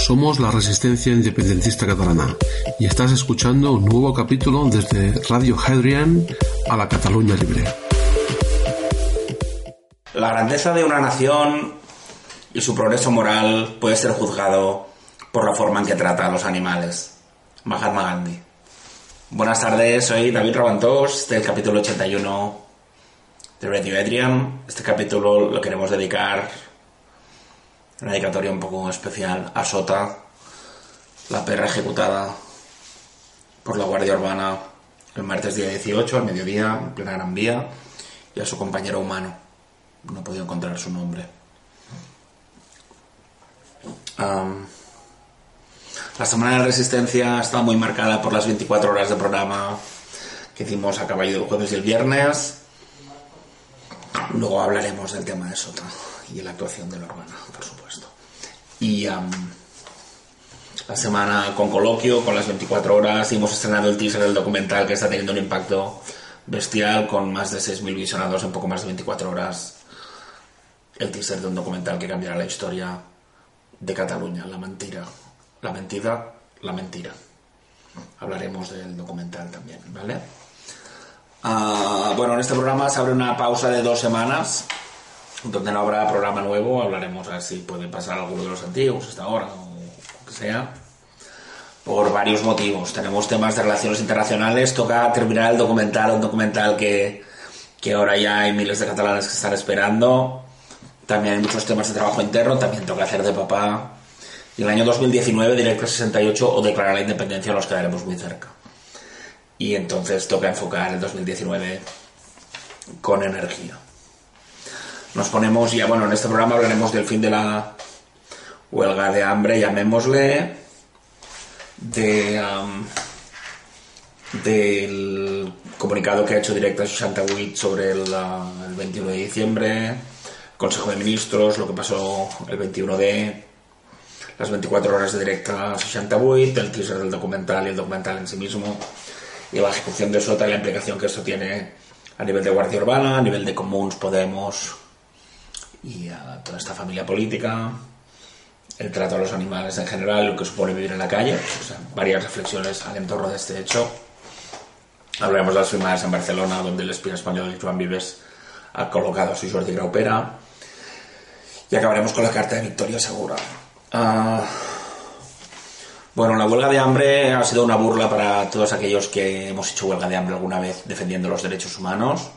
Somos la Resistencia Independentista Catalana y estás escuchando un nuevo capítulo desde Radio Hadrian a la Cataluña Libre. La grandeza de una nación y su progreso moral puede ser juzgado por la forma en que trata a los animales. Mahatma Gandhi. Buenas tardes, soy David Rabantós del capítulo 81 de Radio Adrian. Este capítulo lo queremos dedicar, una dedicatoria un poco especial, a Sota, la perra ejecutada por la Guardia Urbana el martes día 18 al mediodía en plena Gran Vía y a su compañero humano. No he podido encontrar su nombre. La semana de resistencia está muy marcada por las 24 horas de programa que hicimos a caballo del jueves y el viernes. Luego hablaremos del tema de Sota y la actuación de la urbana, por supuesto. Y um, la semana con coloquio, con las 24 horas, hemos estrenado el teaser del documental que está teniendo un impacto bestial con más de 6.000 visionados en poco más de 24 horas. El teaser de un documental que cambiará la historia de Cataluña, la mentira. La mentira, la mentira. Hablaremos del documental también, ¿vale? Ah, bueno, en este programa se abre una pausa de dos semanas, donde no habrá programa nuevo. Hablaremos a ver si puede pasar alguno de los antiguos hasta ahora, o lo que sea. Por varios motivos. Tenemos temas de relaciones internacionales. Toca terminar el documental, un documental que, que ahora ya hay miles de catalanes que están esperando. También hay muchos temas de trabajo interno. También toca hacer de papá. Y el año 2019, Directo 68 o declarar la independencia nos quedaremos muy cerca. Y entonces toca enfocar el 2019 con energía. Nos ponemos ya, bueno, en este programa hablaremos del fin de la huelga de hambre, llamémosle, de, um, del comunicado que ha hecho Directa 68 sobre el, uh, el 21 de diciembre, Consejo de Ministros, lo que pasó el 21 de las 24 horas de directa 68, el teaser del documental y el documental en sí mismo, y la ejecución de Sota y la implicación que esto tiene a nivel de Guardia Urbana, a nivel de Comuns, Podemos y a toda esta familia política, el trato a los animales en general, lo que supone vivir en la calle, sea, varias reflexiones al entorno de este hecho. Hablaremos de las firmadas en Barcelona, donde el espía español Joan Vives ha colocado a su Jordi Graupera. Y acabaremos con la carta de Victoria Segura. Uh, bueno, la huelga de hambre ha sido una burla para todos aquellos que hemos hecho huelga de hambre alguna vez defendiendo los derechos humanos.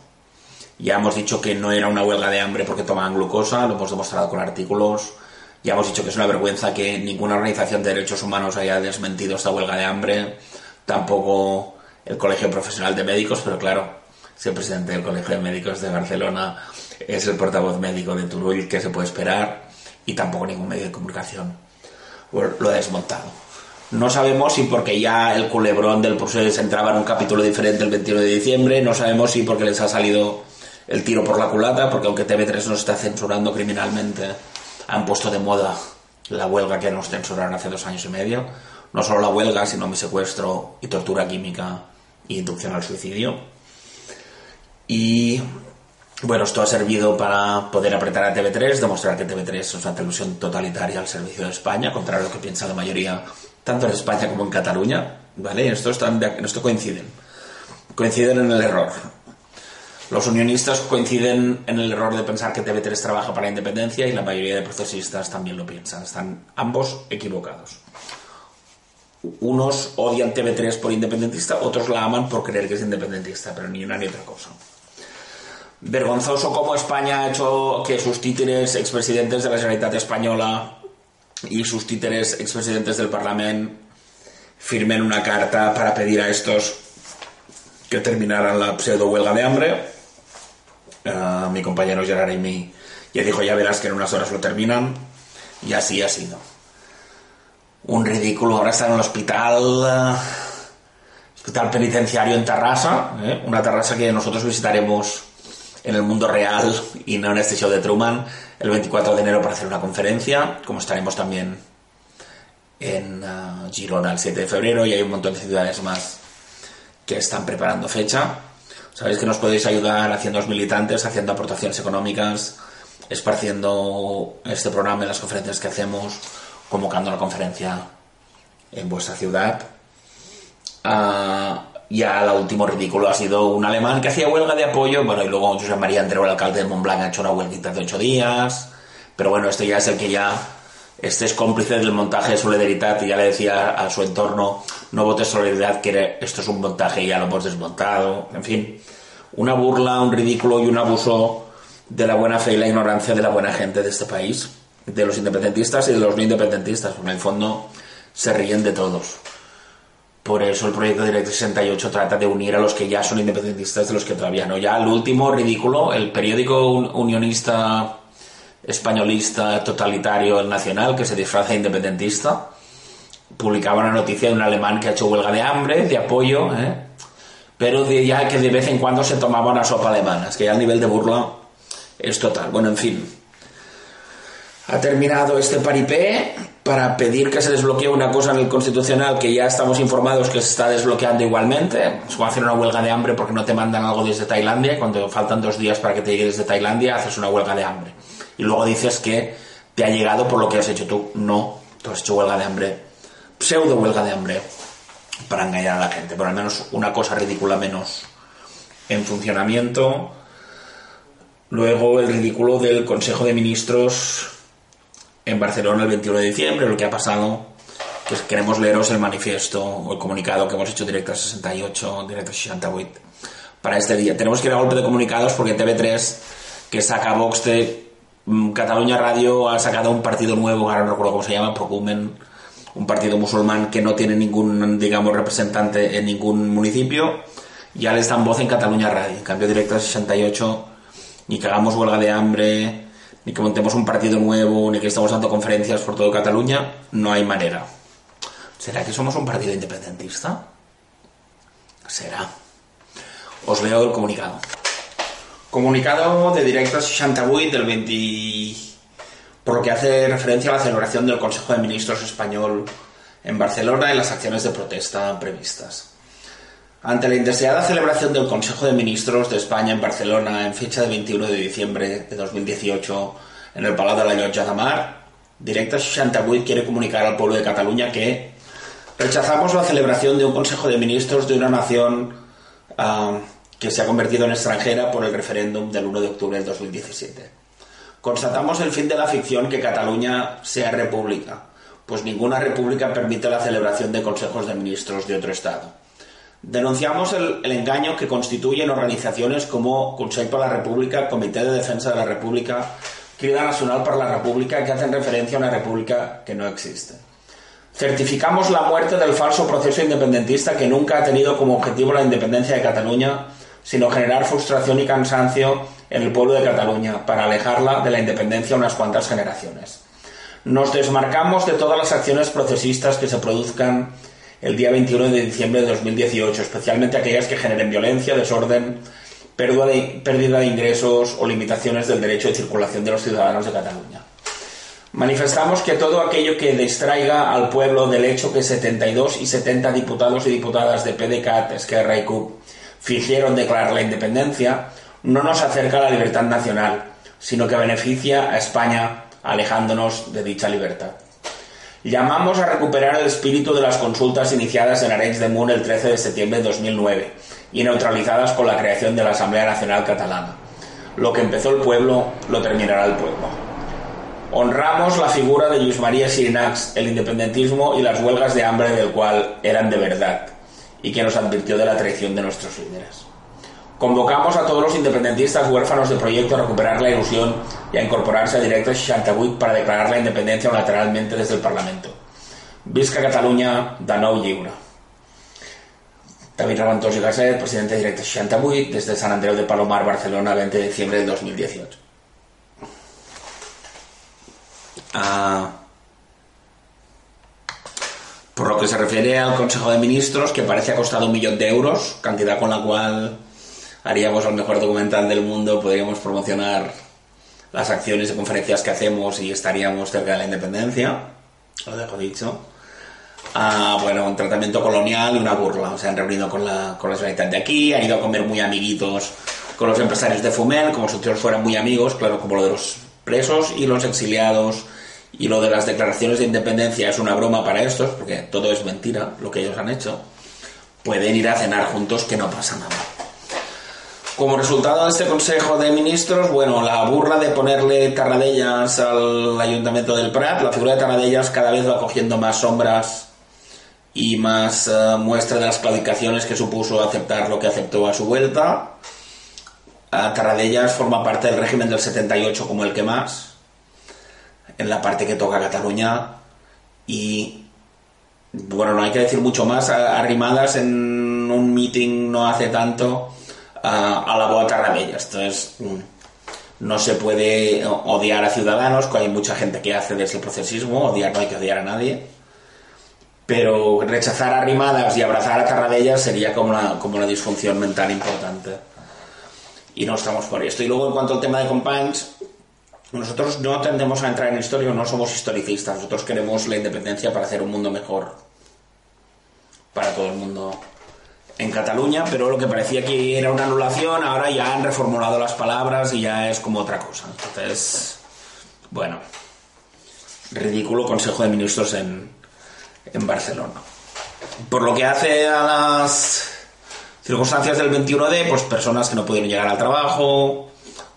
Ya hemos dicho que no era una huelga de hambre porque tomaban glucosa, lo hemos demostrado con artículos. Ya hemos dicho que es una vergüenza que ninguna organización de derechos humanos haya desmentido esta huelga de hambre, tampoco el Colegio Profesional de Médicos, pero claro, si el presidente del Colegio de Médicos de Barcelona es el portavoz médico de Turull, ¿qué se puede esperar? Y tampoco ningún medio de comunicación lo ha desmontado. No sabemos si porque ya el culebrón del proceso entraba en un capítulo diferente el 21 de diciembre, no sabemos si porque les ha salido el tiro por la culata, porque aunque TV3 nos está censurando criminalmente, han puesto de moda la huelga que nos censuraron hace dos años y medio. No solo la huelga, sino mi secuestro y tortura química y inducción al suicidio. Y bueno, esto ha servido para poder apretar a TV3, demostrar que TV3 es una televisión totalitaria al servicio de España, contrario a lo que piensa la mayoría, tanto en España como en Cataluña, ¿vale? Esto, esto coinciden. Coinciden en el error. Los unionistas coinciden en el error de pensar que TV3 trabaja para la independencia y la mayoría de procesistas también lo piensan. Están ambos equivocados. Unos odian TV3 por independentista, otros la aman por creer que es independentista, pero ni una ni otra cosa vergonzoso cómo España ha hecho que sus títeres expresidentes de la Generalitat Española y sus títeres expresidentes del Parlamento firmen una carta para pedir a estos que terminaran la pseudo huelga de hambre. Uh, mi compañero Gerard Amy ya dijo, ya verás que en unas horas lo terminan. Y así ha sido. Un ridículo. Ahora está en el hospital, hospital penitenciario en Tarrasa, ¿eh? una Tarrasa que nosotros visitaremos en el mundo real y no en este show de Truman el 24 de enero para hacer una conferencia, como estaremos también en uh, Girona el 7 de febrero y hay un montón de ciudades más que están preparando fecha. Sabéis que nos podéis ayudar haciendo militantes, haciendo aportaciones económicas, esparciendo este programa y las conferencias que hacemos, convocando la conferencia en vuestra ciudad. Ah, ya el último ridículo ha sido un alemán que hacía huelga de apoyo, bueno, y luego José María Andreu, el alcalde de Montblanc, ha hecho una huelguita de ocho días, pero bueno, este ya es el que ya, este es cómplice del montaje de Solidaridad y ya le decía a su entorno, no votes Solidaridad, que esto es un montaje y ya lo hemos desmontado, en fin, una burla, un ridículo y un abuso de la buena fe y la ignorancia de la buena gente de este país, de los independentistas y de los no independentistas, en el fondo se ríen de todos. Por eso el proyecto Directo 68 trata de unir a los que ya son independentistas de los que todavía no. Ya el último ridículo, el periódico unionista españolista totalitario Nacional, que se disfraza de independentista, publicaba una noticia de un alemán que ha hecho huelga de hambre, de apoyo, ¿eh? pero ya que de vez en cuando se tomaba una sopa alemana, es que ya el nivel de burla es total. Bueno, en fin, ha terminado este paripé para pedir que se desbloquee una cosa en el Constitucional que ya estamos informados que se está desbloqueando igualmente. Es como hacer una huelga de hambre porque no te mandan algo desde Tailandia. Cuando faltan dos días para que te llegue desde Tailandia, haces una huelga de hambre. Y luego dices que te ha llegado por lo que has hecho tú. No, tú has hecho huelga de hambre. Pseudo huelga de hambre para engañar a la gente. Por al menos una cosa ridícula menos en funcionamiento. Luego el ridículo del Consejo de Ministros en Barcelona el 21 de diciembre, lo que ha pasado, que queremos leeros el manifiesto o el comunicado que hemos hecho directo a 68, directo a 68 para este día. Tenemos que ir a golpe de comunicados porque TV3, que saca Vox de mm, Cataluña Radio, ha sacado un partido nuevo, ahora no recuerdo cómo se llama, Procumen, un partido musulmán que no tiene ningún, digamos, representante en ningún municipio, ya les dan voz en Cataluña Radio. En cambio, directo a 68, ni que hagamos huelga de hambre, ni que montemos un partido nuevo, ni que estemos dando conferencias por todo Cataluña, no hay manera. ¿Será que somos un partido independentista? Será. Os leo el comunicado. Comunicado de Directo 68 del 20... por lo que hace referencia a la celebración del Consejo de Ministros español en Barcelona y las acciones de protesta previstas. Ante la indeseada celebración del Consejo de Ministros de España en Barcelona en fecha de 21 de diciembre de 2018 en el Palau de la Llotja de Mar, Directa 68 quiere comunicar al pueblo de Cataluña que rechazamos la celebración de un Consejo de Ministros de una nación ah, que se ha convertido en extranjera por el referéndum del 1 de octubre del 2017. Constatamos el fin de la ficción que Cataluña sea república, pues ninguna república permite la celebración de consejos de ministros de otro Estado. Denunciamos el, engaño que constituyen organizaciones como Consell per la República, Comité de Defensa de la República, Crida Nacional para la República, que hacen referencia a una república que no existe. Certificamos la muerte del falso proceso independentista que nunca ha tenido como objetivo la independencia de Cataluña, sino generar frustración y cansancio en el pueblo de Cataluña para alejarla de la independencia unas cuantas generaciones. Nos desmarcamos de todas las acciones procesistas que se produzcan el día 21 de diciembre de 2018, especialmente aquellas que generen violencia, desorden, pérdida de, ingresos o limitaciones del derecho de circulación de los ciudadanos de Cataluña. Manifestamos que todo aquello que distraiga al pueblo del hecho que 72 y 70 diputados y diputadas de PDCAT, Esquerra y CUP fingieron declarar la independencia no nos acerca a la libertad nacional, sino que beneficia a España alejándonos de dicha libertad. Llamamos a recuperar el espíritu de las consultas iniciadas en Arenys de Munt el 13 de septiembre de 2009 y neutralizadas con la creación de la Asamblea Nacional Catalana. Lo que empezó el pueblo, lo terminará el pueblo. Honramos la figura de Luis María Sirinax, el independentismo y las huelgas de hambre del cual eran de verdad y que nos advirtió de la traición de nuestros líderes. Convocamos a todos los independentistas huérfanos de proyecto a recuperar la ilusión y a incorporarse a Directo 68 para declarar la independencia unilateralmente desde el Parlamento. Visca Catalunya de nou lliure. David Raventós y Gasset, presidente de Directo 68, desde San Andreu de Palomar, Barcelona, 20 de diciembre del 2018. Ah, por lo se refiere al Consejo de Ministros, que parece ha costado un millón de euros, cantidad con la cual haríamos el mejor documental del mundo, podríamos promocionar las acciones y conferencias que hacemos y estaríamos cerca de la independencia, lo dejo dicho. Ah, bueno, un tratamiento colonial y una burla. O sea, han reunido con la, con la de aquí, han ido a comer muy amiguitos con los empresarios de Fumer, como si ellos fueran muy amigos, claro, como lo de los presos y los exiliados y lo de las declaraciones de independencia es una broma para estos, porque todo es mentira lo que ellos han hecho, pueden ir a cenar juntos que no pasa nada. Como resultado de este Consejo de Ministros, bueno, la burla de ponerle Tarradellas al Ayuntamiento del Prat, la figura de Tarradellas cada vez va cogiendo más sombras y más eh, muestra de las claudicaciones que supuso aceptar lo que aceptó a su vuelta. Uh, Tarradellas forma parte del régimen del 78 como el que más, en la parte que toca Cataluña y bueno, no hay que decir mucho más, arrimadas en un meeting no hace tanto a la boa Tarradellas. Entonces, no se puede odiar a Ciudadanos, que hay mucha gente que hace desde el procesismo, odiar no hay que odiar a nadie. Pero rechazar a Arrimadas y abrazar a Tarradellas sería como una, como una disfunción mental importante. Y no estamos por esto. Y luego, en cuanto al tema de Companys, nosotros no tendemos a entrar en historia, no somos historicistas. Nosotros queremos la independencia para hacer un mundo mejor para todo el mundo en Cataluña, pero lo que parecía que era una anulación, ahora ya han reformulado las palabras y ya es como otra cosa. Entonces, bueno, ridículo Consejo de Ministros en, en Barcelona. Por lo que hace a las circunstancias del 21D, pues personas que no pudieron llegar al trabajo,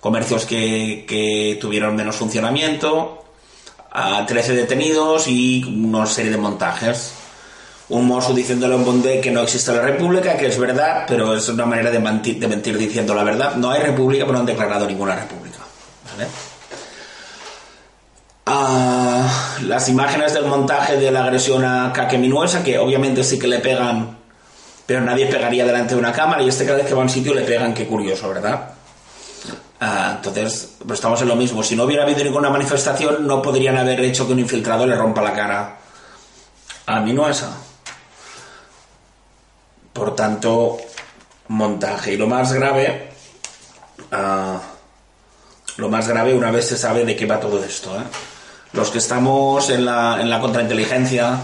comercios que, tuvieron menos funcionamiento, a 13 detenidos y una serie de montajes. Un mozo diciéndole a un bondé que no existe la república, que es verdad, pero es una manera de mentir, diciendo la verdad. No hay república, pero no han declarado ninguna república. las imágenes del montaje de la agresión a Caque Minuesa, que obviamente sí que le pegan, pero nadie pegaría delante de una cámara, y este cada vez que va a un sitio le pegan, qué curioso, ¿verdad? Ah, entonces, pues estamos en lo mismo. Si no hubiera habido ninguna manifestación, no podrían haber hecho que un infiltrado le rompa la cara a Minuesa. Por tanto, montaje. Y lo más grave, ah, lo más grave una vez se sabe de qué va todo esto. ¿eh? Los que estamos en la, en la contrainteligencia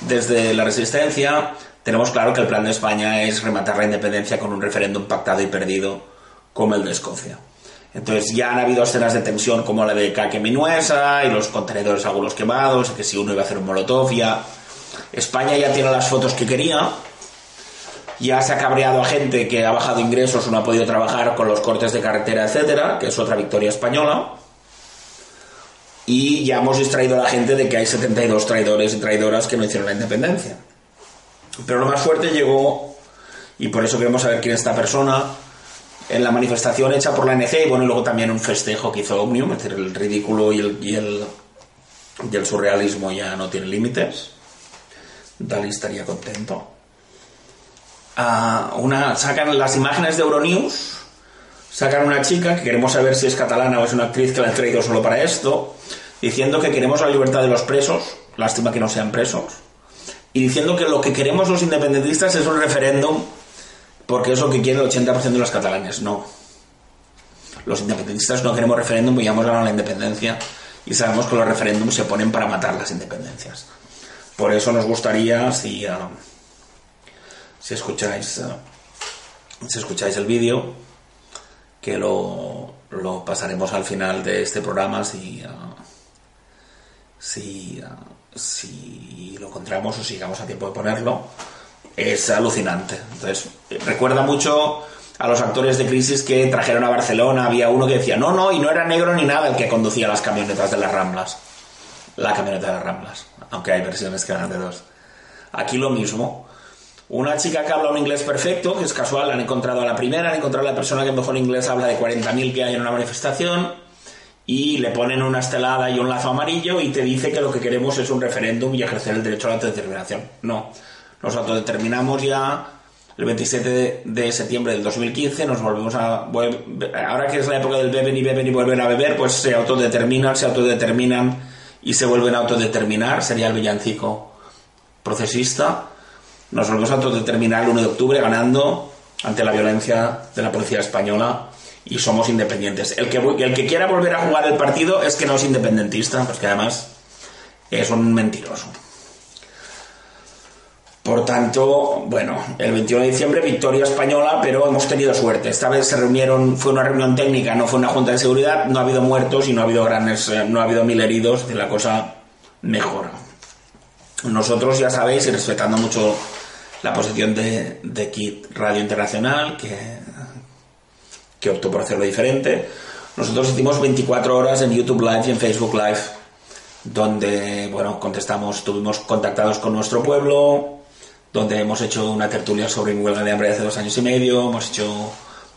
desde la resistencia, tenemos claro que el plan de España es rematar la independencia con un referéndum pactado y perdido como el de Escocia. Entonces ya han habido escenas de tensión como la de Caque Minuesa y los contenedores algunos quemados, que si uno iba a hacer un molotov ya... España ya tiene las fotos que quería, ya se ha cabreado a gente que ha bajado ingresos o no ha podido trabajar con los cortes de carretera, etcétera, que es otra victoria española. Y ya hemos distraído a la gente de que hay 72 traidores y traidoras que no hicieron la independencia. Pero lo más fuerte llegó, y por eso queremos saber quién es esta persona, en la manifestación hecha por la NC y bueno, y luego también un festejo que hizo Omnium, es decir, el ridículo y el, y el, surrealismo ya no tiene límites. Dalí estaría contento. Ah, una, sacan las imágenes de Euronews, sacan una chica que queremos saber si es catalana o es una actriz que la han traído solo para esto, diciendo que queremos la libertad de los presos, lástima que no sean presos, y diciendo que lo que queremos los independentistas es un referéndum porque es lo que quiere el 80% de los catalanes. No. Los independentistas no queremos referéndum hemos ganado la independencia y sabemos que los referéndums se ponen para matar las independencias. Por eso nos gustaría, si, ah, si escucháis, ah, si escucháis el vídeo, que lo, lo, pasaremos al final de este programa si, ah, si, si lo encontramos o sigamos a tiempo de ponerlo es alucinante. Entonces, recuerda mucho a los actores de Crisis que trajeron a Barcelona. Había uno que decía, no, no, y no era negro ni nada el que conducía las camionetas de las Ramblas. La camioneta de las Ramblas. Aunque hay versiones que eran de dos. Aquí lo mismo. Una chica que habla un inglés perfecto, que es casual, han encontrado a la primera, han encontrado a la persona que mejor inglés habla de 40.000 que hay en una manifestación, y le ponen una estelada y un lazo amarillo y te dice que lo que queremos es un referéndum y ejercer el derecho a la autodeterminación. No nos autodeterminamos ya el 27 de, septiembre del 2015, nos volvemos a... Ahora que es la época del beben y beben y vuelven a beber, pues se autodeterminan, se autodeterminan y se vuelven a autodeterminar, sería el villancico procesista. Nos volvemos a autodeterminar el 1 de octubre ganando ante la violencia de la policía española y somos independientes. El que, el que quiera volver a jugar el partido es que no es independentista, porque además es un mentiroso. Por tanto, bueno, el 21 de diciembre victoria española, pero hemos tenido suerte. Esta vez se reunieron, fue una reunión técnica, no fue una junta de seguridad, no ha habido muertos y no ha habido grandes, eh, no ha habido mil heridos, y la cosa mejora. Nosotros ya sabéis, y respetando mucho la posición de, de Kit Radio Internacional, que, que optó por hacerlo diferente, nosotros hicimos 24 horas en YouTube Live y en Facebook Live, donde, bueno, contestamos, estuvimos contactados con nuestro pueblo, donde hemos hecho una tertulia sobre mi huelga de hambre hace dos años y medio, hemos hecho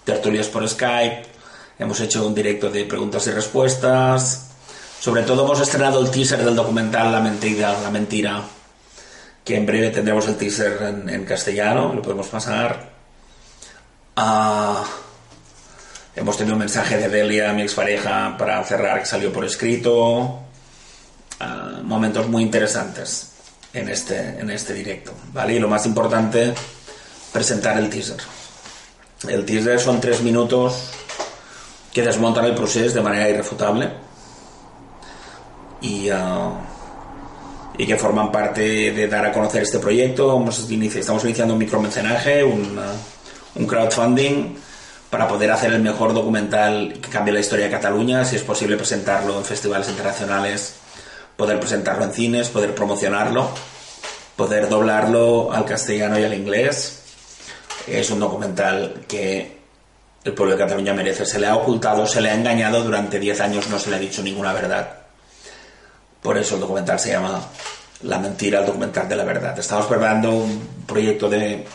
tertulias por Skype, hemos hecho un directo de preguntas y respuestas, sobre todo hemos estrenado el teaser del documental La mentira, la mentira, que en breve tendremos el teaser en, castellano, lo podemos pasar. Ah, hemos tenido un mensaje de Delia, mi expareja, para cerrar, que salió por escrito. Ah, momentos muy interesantes en este, en este directo, ¿vale? Y lo más importante, presentar el teaser. El teaser son tres minutos que desmontan el proceso de manera irrefutable y, uh, y que forman parte de dar a conocer este proyecto. estamos iniciando un micromecenaje, un, uh, un crowdfunding para poder hacer el mejor documental que cambie la historia de Cataluña, si es posible presentarlo en festivales internacionales poder presentarlo en cines, poder promocionarlo, poder doblarlo al castellano y al inglés. Es un documental que el pueblo de Cataluña merece. Se le ha ocultado, se le ha engañado durante 10 años, no se le ha dicho ninguna verdad. Por eso el documental se llama La mentira, el documental de la verdad. Estamos preparando un proyecto de,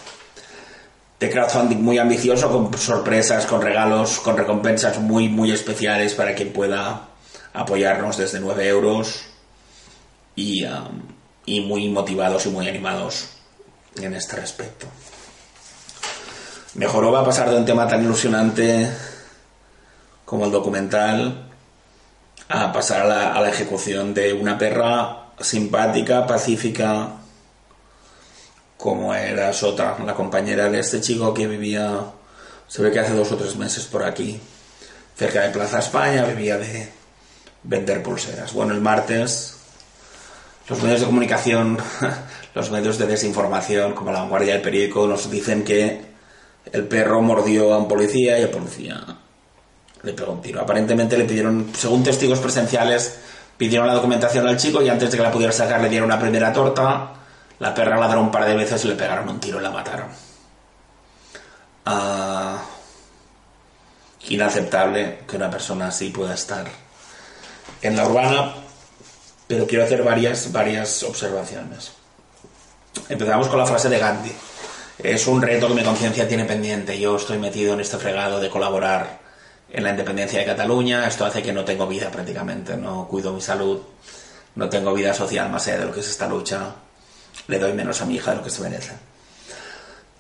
crowdfunding muy ambicioso, con sorpresas, con regalos, con recompensas muy, muy especiales para quien pueda apoyarnos desde 9 euros Um, y, muy motivados y muy animados en este respecto. Mejoró va a pasar de un tema tan ilusionante como el documental a pasar a la, a la ejecución de una perra simpática, pacífica, como era Sota, la compañera de este chico que vivía, se ve que hace dos o tres meses por aquí, cerca de Plaza España, vivía de vender pulseras. Bueno, el martes los medios de comunicación, los medios de desinformación, como la vanguardia del periódico, nos dicen que el perro mordió a un policía y el policía le pegó un tiro. Aparentemente le pidieron, según testigos presenciales, pidieron la documentación al chico y antes de que la pudiera sacar le dieron una primera torta. La perra ladró un par de veces y le pegaron un tiro y la mataron. Ah, inaceptable que una persona así pueda estar en la urbana pero quiero hacer varias, varias observaciones. Empezamos con la frase de Gandhi. Es un reto que mi conciencia tiene pendiente. Yo estoy metido en este fregado de colaborar en la independencia de Cataluña. Esto hace que no tengo vida prácticamente. No cuido mi salud. No tengo vida social más allá de lo que es esta lucha. Le doy menos a mi hija de lo que se merece.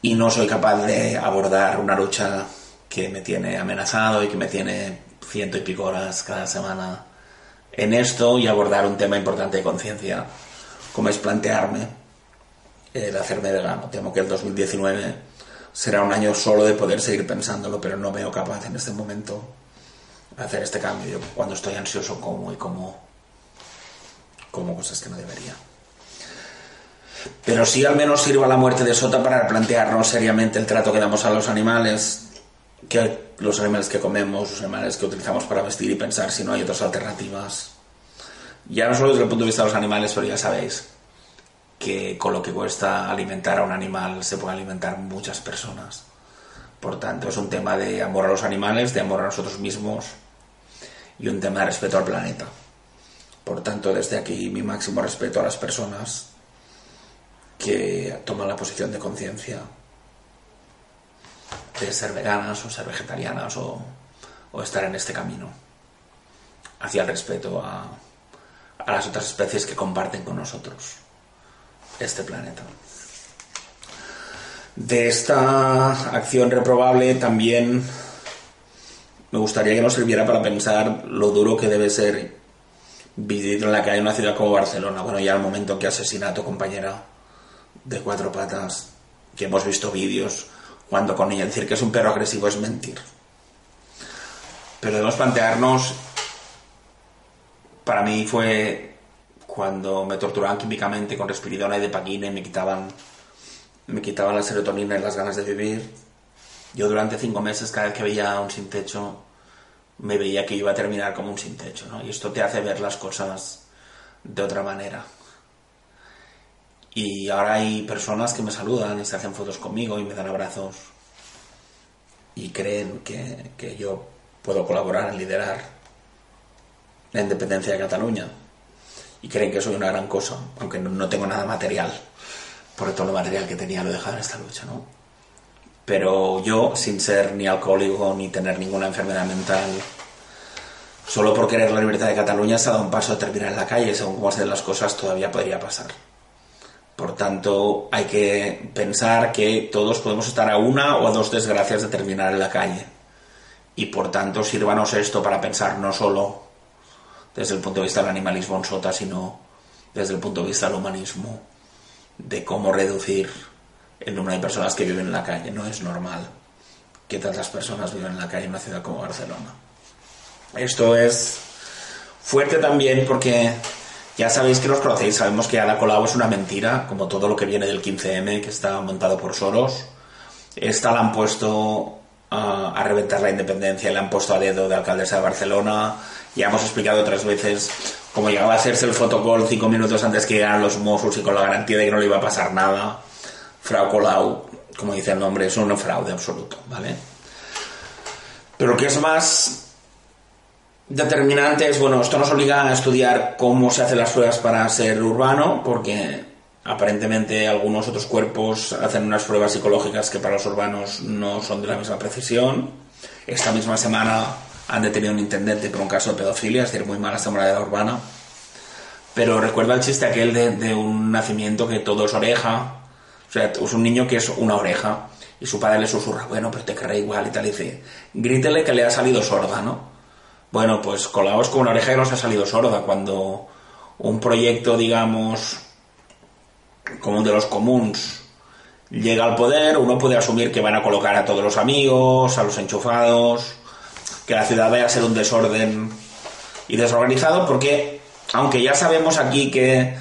Y no soy capaz de abordar una lucha que me tiene amenazado y que me tiene ciento y pico horas cada semana en esto y abordar un tema importante de conciencia, como es plantearme el hacerme vegano. Temo que el 2019 será un año solo de poder seguir pensándolo, pero no veo capaz en este momento hacer este cambio. Cuando estoy ansioso como y como, como cosas que no debería. Pero sí al menos sirva la muerte de Sota para plantearnos seriamente el trato que damos a los animales, que los animales que comemos, los animales que utilizamos para vestir y pensar si no hay otras alternativas. Ya no solo desde el punto de vista de los animales, pero ya sabéis que con lo que cuesta alimentar a un animal se puede alimentar muchas personas. Por tanto, es un tema de amor a los animales, de amor a nosotros mismos y un tema de respeto al planeta. Por tanto, desde aquí mi máximo respeto a las personas que toman la posición de conciencia de ser veganas o ser vegetarianas o, estar en este camino hacia el respeto a, las otras especies que comparten con nosotros este planeta. De esta acción reprobable también me gustaría que nos sirviera para pensar lo duro que debe ser vivir en la que hay una ciudad como Barcelona. Bueno, ya al momento que asesina a tu compañera de cuatro patas, que hemos visto vídeos cuando con ella decir que es un perro agresivo es mentir. Pero debemos plantearnos, para mí fue cuando me torturaban químicamente con respiridona y de paquina y me quitaban me quitaba la serotonina y las ganas de vivir. Yo durante cinco meses, cada vez que veía un sin techo, me veía que iba a terminar como un sin techo, ¿no? Y esto te hace ver las cosas de otra manera. Y ahora hay personas que me saludan y se hacen fotos conmigo y me dan abrazos y creen que, que yo puedo colaborar en liderar la independencia de Cataluña y creen que soy una gran cosa, aunque no, tengo nada material, porque todo lo material que tenía lo he dejado en esta lucha, ¿no? Pero yo, sin ser ni alcohólico ni tener ninguna enfermedad mental, solo por querer la libertad de Cataluña se ha dado un paso a terminar en la calle, según cómo hacen las cosas todavía podría pasar. Por tanto, hay que pensar que todos podemos estar a una o a dos desgracias de terminar en la calle. Y por tanto, sírvanos esto para pensar no solo desde el punto de vista del animalismo en sota, sino desde el punto de vista del humanismo, de cómo reducir el número de personas que viven en la calle. No es normal que tantas personas vivan en la calle en una ciudad como Barcelona. Esto es fuerte también porque ya sabéis que los conocéis, sabemos que Ada Colau es una mentira, como todo lo que viene del 15M, que está montado por Soros. Esta la han puesto a reventar la independencia, le han puesto a dedo de alcaldesa de Barcelona. Ya hemos explicado otras veces cómo llegaba a hacerse el fotocall cinco minutos antes que llegaran los Mossos y con la garantía de que no le iba a pasar nada. Frau Colau, como dice el nombre, es un fraude absoluto, ¿vale? Pero que es más determinante es, bueno, esto nos obliga a estudiar cómo se hacen las pruebas para ser urbano, porque Aparentemente algunos otros cuerpos hacen unas pruebas psicológicas que para los urbanos no son de la misma precisión. Esta misma semana han detenido un intendente por un caso de pedofilia, es decir, muy mala esta moralidad urbana. Pero recuerda el chiste aquel de, un nacimiento que todo es oreja. O sea, es un niño que es una oreja. Y su padre le susurra, bueno, pero te querrá igual y tal. Y dice, grítele que le ha salido sorda, ¿no? Bueno, pues colaos con una oreja que nos ha salido sorda. Cuando un proyecto, digamos, como de los comuns llega al poder, uno puede asumir que van a colocar a todos los amigos, a los enchufados, que la ciudad vaya a ser un desorden y desorganizado, porque aunque ya sabemos aquí que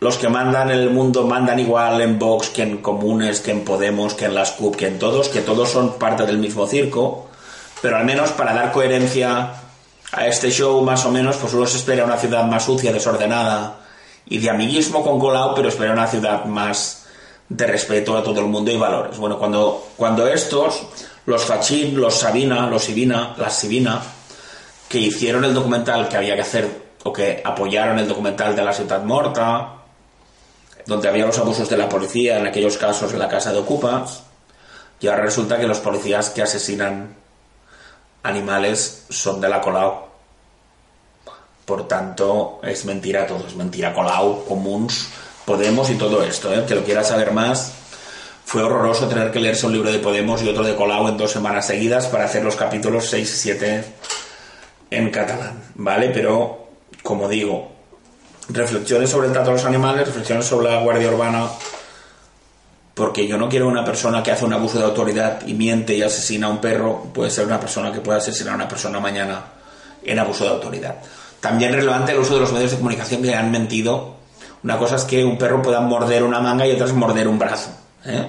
los que mandan el mundo mandan igual en Vox que en Comunes, que en Podemos, que en las CUP, que en todos, que todos son parte del mismo circo, pero al menos para dar coherencia a este show más o menos, pues uno se espera una ciudad más sucia, desordenada, y de amiguismo con Colau, pero espera una ciudad más de respeto a todo el mundo y valores. Bueno, cuando, cuando estos, los Fachín, los Sabina, los Sibina, las Sibina, que hicieron el documental que había que hacer, o que apoyaron el documental de la ciudad morta, donde había los abusos de la policía, en aquellos casos en la casa de Ocupas, y ahora resulta que los policías que asesinan animales son de la Colau. Por tanto, es mentira todo, es mentira Colau, Comuns, Podemos y todo esto. ¿eh? Que lo quiera saber más, fue horroroso tener que leerse un libro de Podemos y otro de Colau en dos semanas seguidas para hacer los capítulos 6 y 7 en catalán, ¿vale? Pero, como digo, reflexiones sobre el trato a los animales, reflexiones sobre la guardia urbana, porque yo no quiero una persona que hace un abuso de autoridad y miente y asesina a un perro, puede ser una persona que pueda asesinar a una persona mañana en abuso de autoridad. También relevante el uso de los medios de comunicación que han mentido. Una cosa es que un perro pueda morder una manga y otra es morder un brazo. ¿eh?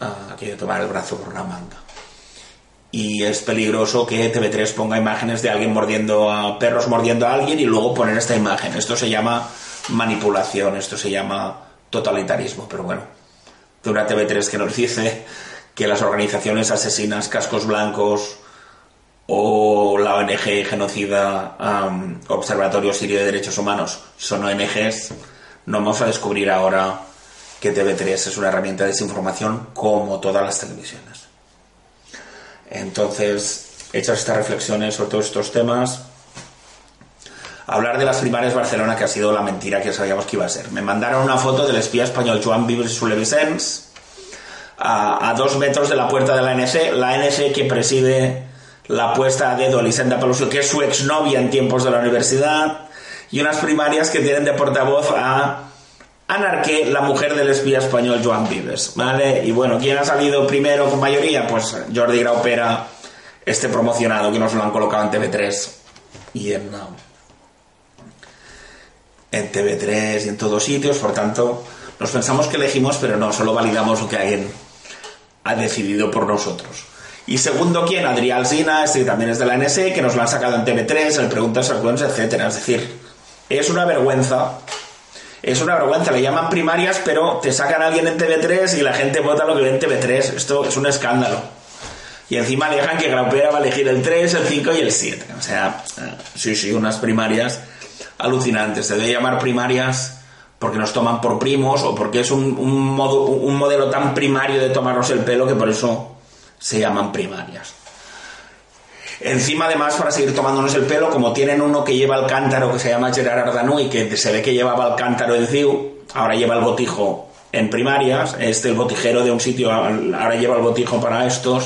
Ah, tomar el brazo por una manga. Y es peligroso que TV3 ponga imágenes de alguien mordiendo a perros mordiendo a alguien y luego poner esta imagen. Esto se llama manipulación, esto se llama totalitarismo. Pero bueno, de una TV3 que nos dice que las organizaciones asesinas, cascos blancos, o la ONG genocida Observatorio Sirio de Derechos Humanos son ONGs, no vamos a descubrir ahora que TV3 es una herramienta de desinformación como todas las televisiones. Entonces, hechas estas reflexiones sobre todos estos temas, hablar de las primarias Barcelona, que ha sido la mentira que sabíamos que iba a ser. Me mandaron una foto del espía español Joan Vives Sulevicens a, a dos metros de la puerta de la ANC, la ANC que preside la puesta a dedo Lisenda Peluso, que es su exnovia en tiempos de la universidad, y unas primarias que tienen de portavoz a Anarque, la mujer del espía español Joan Vives, ¿vale? Y bueno, ¿quién ha salido primero con mayoría? Pues Jordi Graupera, este promocionado que nos lo han colocado en TV3 y en, en TV3 y en todos sitios, por tanto, Nos pensamos que elegimos, pero no, solo validamos lo que alguien ha decidido por nosotros. Y segundo, ¿quién? Adrián Alsina, este que también es de la NSE, que nos lo han sacado en TV3, en Preguntas Frecuentes, etcétera. Es decir, es una vergüenza. Es una vergüenza, le llaman primarias, pero te sacan a alguien en TV3 y la gente vota lo que ve en TV3. Esto es un escándalo. Y encima dejan que Graupera va a elegir el 3, el 5 y el 7. O sea, eh, sí, sí, unas primarias alucinantes. Se debe llamar primarias porque nos toman por primos o porque es un, modo, un modelo tan primario de tomarnos el pelo que por eso se llaman primarias. Encima, además, para seguir tomándonos el pelo, como tienen uno que lleva el cántaro que se llama Gerard Ardanú y que se ve que llevaba el cántaro en CIU, ahora lleva el botijo en primarias, este el botijero de un sitio, ahora lleva el botijo para estos,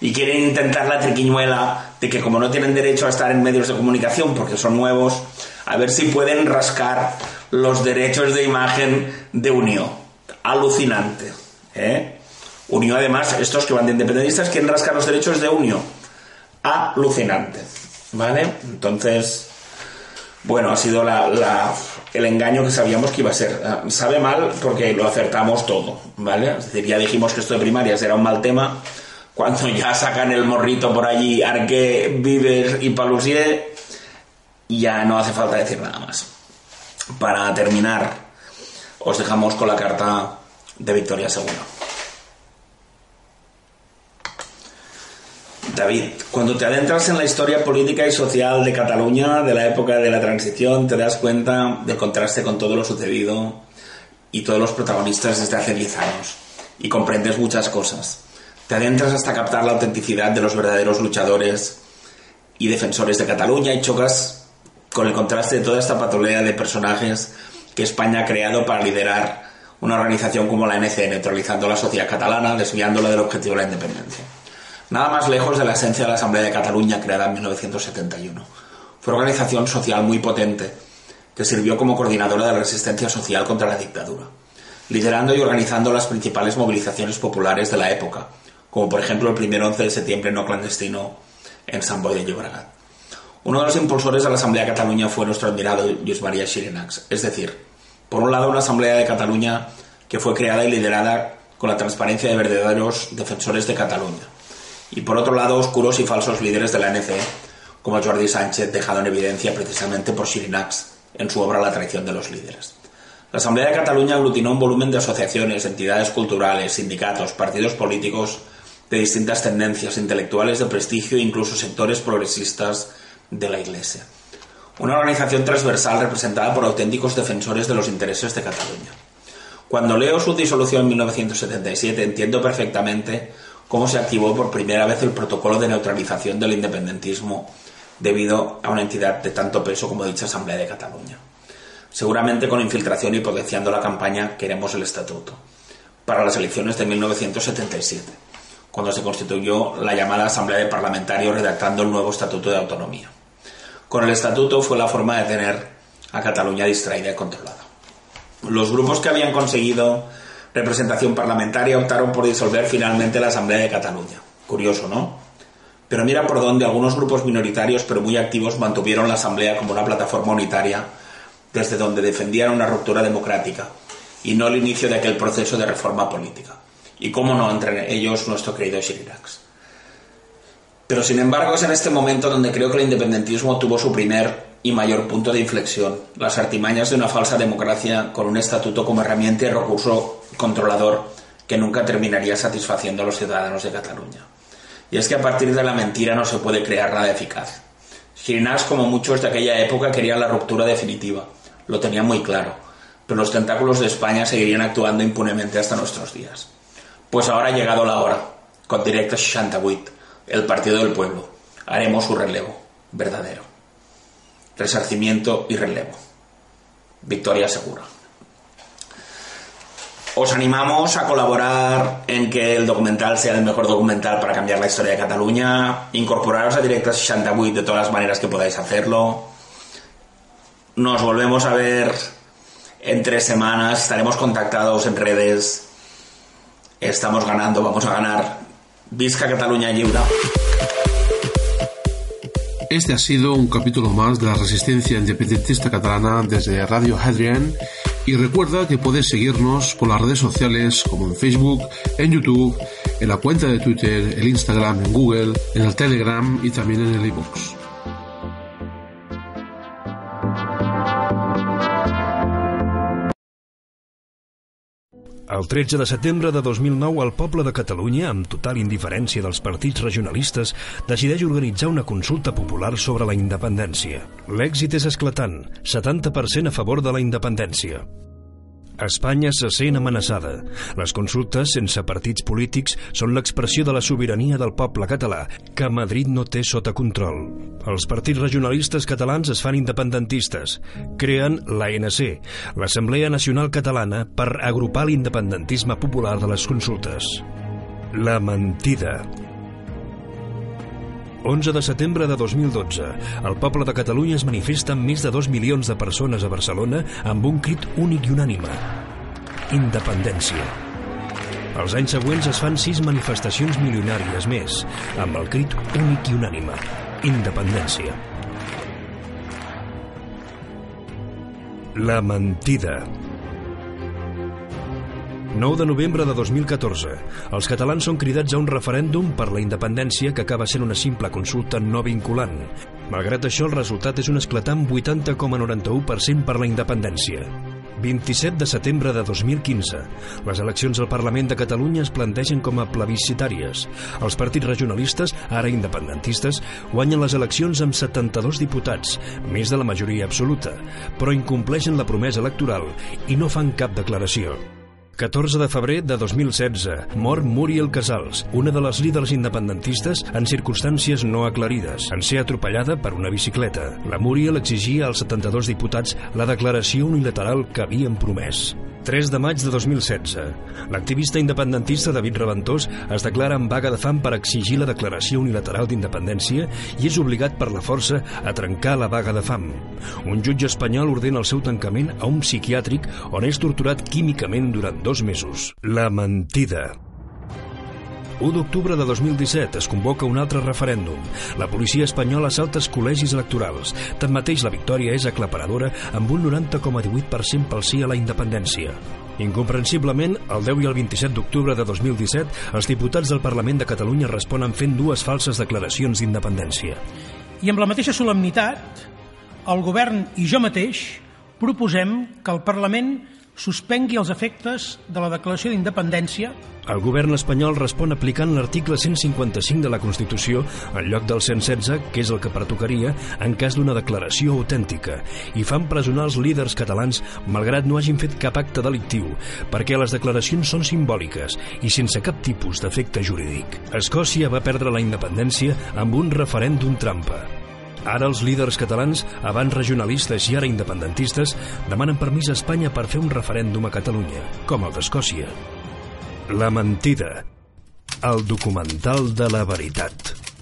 y quieren intentar la triquiñuela de que como no tienen derecho a estar en medios de comunicación porque son nuevos, a ver si pueden rascar los derechos de imagen de Unión. Alucinante. ¿eh? Unión, además, estos que van de independentistas quieren rascar los derechos de Unión. Alucinante. ¿Vale? Entonces, bueno, ha sido el engaño que sabíamos que iba a ser. Ah, sabe mal porque lo acertamos todo, ¿vale? Es decir, ya dijimos que esto de primarias era un mal tema. Cuando ya sacan el morrito por allí, Arque, Vives y Palusier, ya no hace falta decir nada más. Para terminar, os dejamos con la carta de Victoria Segura. David, cuando te adentras en la historia política y social de Cataluña de la época de la transición, te das cuenta del contraste con todo lo sucedido y todos los protagonistas desde hace 10 años y comprendes muchas cosas. Te adentras hasta captar la autenticidad de los verdaderos luchadores y defensores de Cataluña y chocas con el contraste de toda esta patolea de personajes que España ha creado para liderar una organización como la NC, neutralizando la sociedad catalana, desviándola del objetivo de la independencia nada más lejos de la esencia de la Asamblea de Cataluña creada en 1971. Fue una organización social muy potente que sirvió como coordinadora de la resistencia social contra la dictadura, liderando y organizando las principales movilizaciones populares de la época, como por ejemplo el primer 11 de septiembre no clandestino en San Boy de Llobregat. Uno de los impulsores de la Asamblea de Cataluña fue nuestro admirado Luis María Xirinacs, es decir, por un lado una Asamblea de Cataluña que fue creada y liderada con la transparencia de verdaderos defensores de Cataluña, y por otro lado oscuros y falsos líderes de la ANC, como Jordi Sánchez, dejado en evidencia precisamente por Sirinax en su obra La traición de los líderes. La Asamblea de Cataluña aglutinó un volumen de asociaciones, entidades culturales, sindicatos, partidos políticos de distintas tendencias, intelectuales de prestigio e incluso sectores progresistas de la Iglesia. Una organización transversal representada por auténticos defensores de los intereses de Cataluña. Cuando leo su disolución en 1977 entiendo perfectamente cómo se activó por primera vez el protocolo de neutralización del independentismo debido a una entidad de tanto peso como dicha Asamblea de Cataluña. Seguramente con infiltración y potenciando la campaña Queremos el Estatuto para las elecciones de 1977, cuando se constituyó la llamada Asamblea de Parlamentarios redactando el nuevo Estatuto de Autonomía. Con el Estatuto fue la forma de tener a Cataluña distraída y controlada. Los grupos que habían conseguido representación parlamentaria optaron por disolver finalmente la Asamblea de Cataluña. Curioso, ¿no? Pero mira por dónde algunos grupos minoritarios pero muy activos mantuvieron la Asamblea como una plataforma unitaria desde donde defendían una ruptura democrática y no el inicio de aquel proceso de reforma política. Y cómo no, entre ellos nuestro querido Shirirax. Pero sin embargo es en este momento donde creo que el independentismo tuvo su primer y mayor punto de inflexión, las artimañas de una falsa democracia con un estatuto como herramienta y recurso controlador que nunca terminaría satisfaciendo a los ciudadanos de Cataluña. Y es que a partir de la mentira no se puede crear nada eficaz. Girinás, como muchos de aquella época, quería la ruptura definitiva. Lo tenía muy claro. Pero los tentáculos de España seguirían actuando impunemente hasta nuestros días. Pues ahora ha llegado la hora. Con Directo 68, el Partido del Pueblo. Haremos su relevo. Verdadero. Resarcimiento y relevo. Victoria segura. Os animamos a colaborar en que el documental sea el mejor documental para cambiar la historia de Cataluña. Incorporaros a Directa 68 de todas las maneras que podáis hacerlo. Nos volvemos a ver en tres semanas. Estaremos contactados en redes. Estamos ganando, vamos a ganar. Visca Cataluña Lliure. Este ha sido un capítulo más de la resistencia independentista catalana desde Radio Hadrian Y recuerda que puedes seguirnos por las redes sociales como en Facebook, en YouTube, en la cuenta de Twitter, el Instagram, en Google, en el Telegram y también en el iBooks. El 13 de setembre de 2009, el poble de Catalunya, amb total indiferència dels partits regionalistes, decideix organitzar una consulta popular sobre la independència. L'èxit és esclatant, 70% a favor de la independència. Espanya se sent amenaçada. Les consultes sense partits polítics són l'expressió de la sobirania del poble català, que Madrid no té sota control. Els partits regionalistes catalans es fan independentistes. Creen l'ANC, l'Assemblea Nacional Catalana, per agrupar l'independentisme popular de les consultes. La mentida. 11 de setembre de 2012. El poble de Catalunya es manifesta amb més de 2 milions de persones a Barcelona amb un crit únic i unànime. Independència. Els anys següents es fan sis manifestacions milionàries més, amb el crit únic i unànime. Independència. La mentida. 9 de novembre de 2014. Els catalans són cridats a un referèndum per la independència que acaba sent una simple consulta no vinculant. Malgrat això, el resultat és un esclatant 80,91% per la independència. 27 de setembre de 2015. Les eleccions al Parlament de Catalunya es plantegen com a plebiscitàries. Els partits regionalistes, ara independentistes, guanyen les eleccions amb 72 diputats, més de la majoria absoluta, però incompleixen la promesa electoral i no fan cap declaració. 14 de febrer de 2016. Mor Muriel Casals, una de les líders independentistes en circumstàncies no aclarides, en ser atropellada per una bicicleta. La Muriel exigia als 72 diputats la declaració unilateral que havien promès. 3 de maig de 2016. L'activista independentista David Reventós es declara en vaga de fam per exigir la declaració unilateral d'independència i és obligat per la força a trencar la vaga de fam. Un jutge espanyol ordena el seu tancament a un psiquiàtric on és torturat químicament durant dos mesos. La mentida. 1 d'octubre de 2017 es convoca un altre referèndum. La policia espanyola assalta els col·legis electorals. Tanmateix, la victòria és aclaparadora amb un 90,18% pel sí a la independència. Incomprensiblement, el 10 i el 27 d'octubre de 2017, els diputats del Parlament de Catalunya responen fent dues falses declaracions d'independència. I amb la mateixa solemnitat, el govern i jo mateix proposem que el Parlament suspengui els efectes de la declaració d'independència El govern espanyol respon aplicant l'article 155 de la Constitució en lloc del 116, que és el que pertocaria en cas d'una declaració autèntica, i fan presonar els líders catalans malgrat no hagin fet cap acte delictiu, perquè les declaracions són simbòliques i sense cap tipus d'efecte jurídic. Escòcia va perdre la independència amb un referèndum trampa. Ara els líders catalans, abans regionalistes i ara independentistes, demanen permís a Espanya per fer un referèndum a Catalunya, com el d'Escòcia. La mentida. El documental de la veritat.